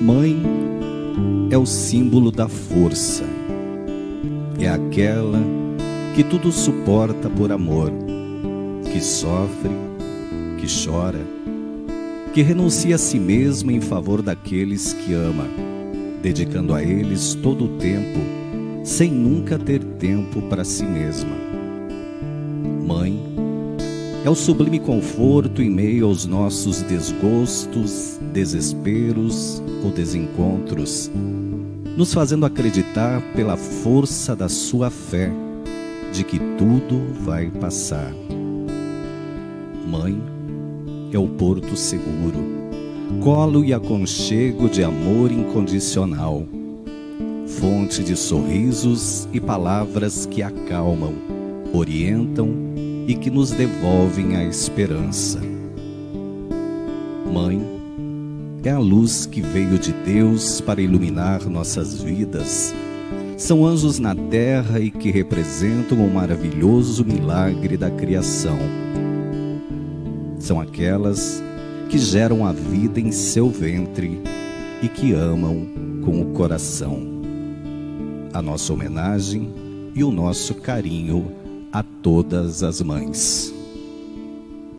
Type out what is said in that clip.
mãe é o símbolo da força. É aquela que tudo suporta por amor, que sofre, que chora, que renuncia a si mesma em favor daqueles que ama, dedicando a eles todo o tempo, sem nunca ter tempo para si mesma. Mãe é o sublime conforto em meio aos nossos desgostos, desesperos ou desencontros, nos fazendo acreditar pela força da sua fé de que tudo vai passar. Mãe é o porto seguro, colo e aconchego de amor incondicional, fonte de sorrisos e palavras que acalmam, orientam e que nos devolvem a esperança. Mãe, é a luz que veio de Deus para iluminar nossas vidas. São anjos na terra e que representam o maravilhoso milagre da criação. São aquelas que geram a vida em seu ventre e que amam com o coração. A nossa homenagem e o nosso carinho a todas as mães.